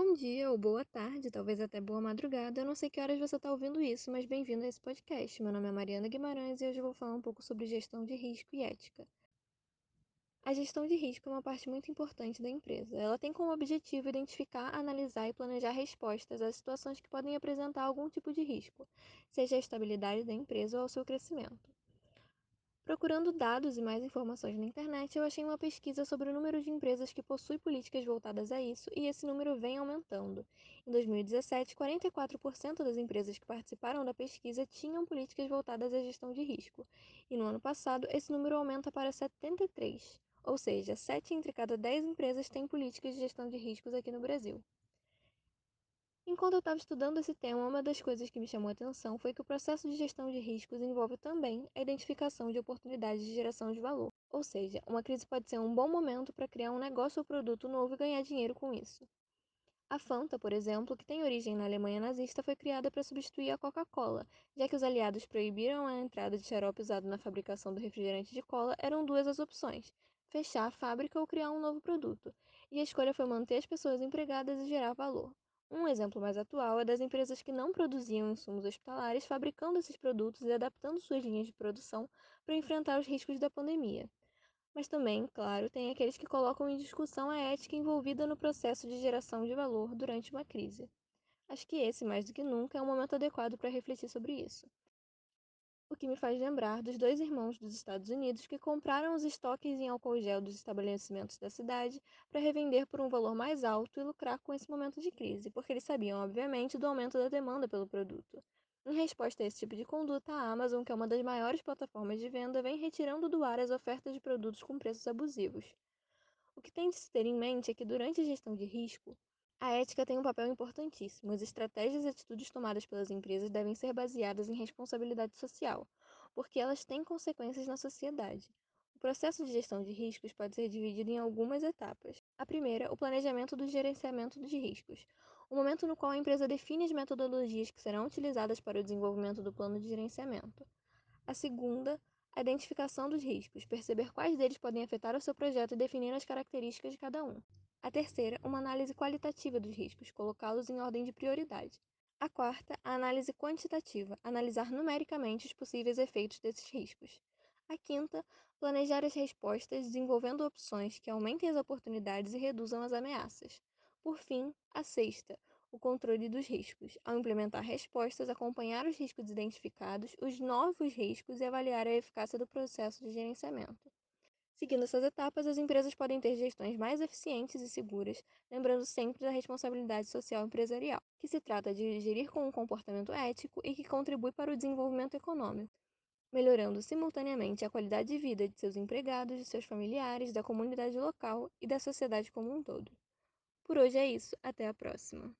Bom dia ou boa tarde, talvez até boa madrugada. Eu não sei que horas você está ouvindo isso, mas bem-vindo a esse podcast. Meu nome é Mariana Guimarães e hoje eu vou falar um pouco sobre gestão de risco e ética. A gestão de risco é uma parte muito importante da empresa. Ela tem como objetivo identificar, analisar e planejar respostas às situações que podem apresentar algum tipo de risco, seja a estabilidade da empresa ou ao seu crescimento. Procurando dados e mais informações na internet, eu achei uma pesquisa sobre o número de empresas que possuem políticas voltadas a isso e esse número vem aumentando. Em 2017, 44% das empresas que participaram da pesquisa tinham políticas voltadas à gestão de risco, e no ano passado esse número aumenta para 73%, ou seja, 7 entre cada 10 empresas têm políticas de gestão de riscos aqui no Brasil. Enquanto eu estava estudando esse tema, uma das coisas que me chamou a atenção foi que o processo de gestão de riscos envolve também a identificação de oportunidades de geração de valor. Ou seja, uma crise pode ser um bom momento para criar um negócio ou produto novo e ganhar dinheiro com isso. A Fanta, por exemplo, que tem origem na Alemanha nazista, foi criada para substituir a Coca-Cola, já que os aliados proibiram a entrada de xarope usado na fabricação do refrigerante de cola, eram duas as opções: fechar a fábrica ou criar um novo produto. E a escolha foi manter as pessoas empregadas e gerar valor. Um exemplo mais atual é das empresas que não produziam insumos hospitalares fabricando esses produtos e adaptando suas linhas de produção para enfrentar os riscos da pandemia. Mas também, claro, tem aqueles que colocam em discussão a ética envolvida no processo de geração de valor durante uma crise. Acho que esse, mais do que nunca, é um momento adequado para refletir sobre isso o que me faz lembrar dos dois irmãos dos Estados Unidos que compraram os estoques em álcool gel dos estabelecimentos da cidade para revender por um valor mais alto e lucrar com esse momento de crise, porque eles sabiam, obviamente, do aumento da demanda pelo produto. Em resposta a esse tipo de conduta, a Amazon, que é uma das maiores plataformas de venda, vem retirando do ar as ofertas de produtos com preços abusivos. O que tem de se ter em mente é que, durante a gestão de risco, a ética tem um papel importantíssimo. As estratégias e atitudes tomadas pelas empresas devem ser baseadas em responsabilidade social, porque elas têm consequências na sociedade. O processo de gestão de riscos pode ser dividido em algumas etapas. A primeira, o planejamento do gerenciamento de riscos, o momento no qual a empresa define as metodologias que serão utilizadas para o desenvolvimento do plano de gerenciamento. A segunda, a identificação dos riscos, perceber quais deles podem afetar o seu projeto e definir as características de cada um. A terceira, uma análise qualitativa dos riscos, colocá-los em ordem de prioridade. A quarta, a análise quantitativa, analisar numericamente os possíveis efeitos desses riscos. A quinta, planejar as respostas desenvolvendo opções que aumentem as oportunidades e reduzam as ameaças. Por fim, a sexta, o controle dos riscos. Ao implementar respostas, acompanhar os riscos identificados, os novos riscos e avaliar a eficácia do processo de gerenciamento. Seguindo essas etapas, as empresas podem ter gestões mais eficientes e seguras, lembrando sempre da responsabilidade social empresarial, que se trata de gerir com um comportamento ético e que contribui para o desenvolvimento econômico, melhorando simultaneamente a qualidade de vida de seus empregados, de seus familiares, da comunidade local e da sociedade como um todo. Por hoje é isso, até a próxima!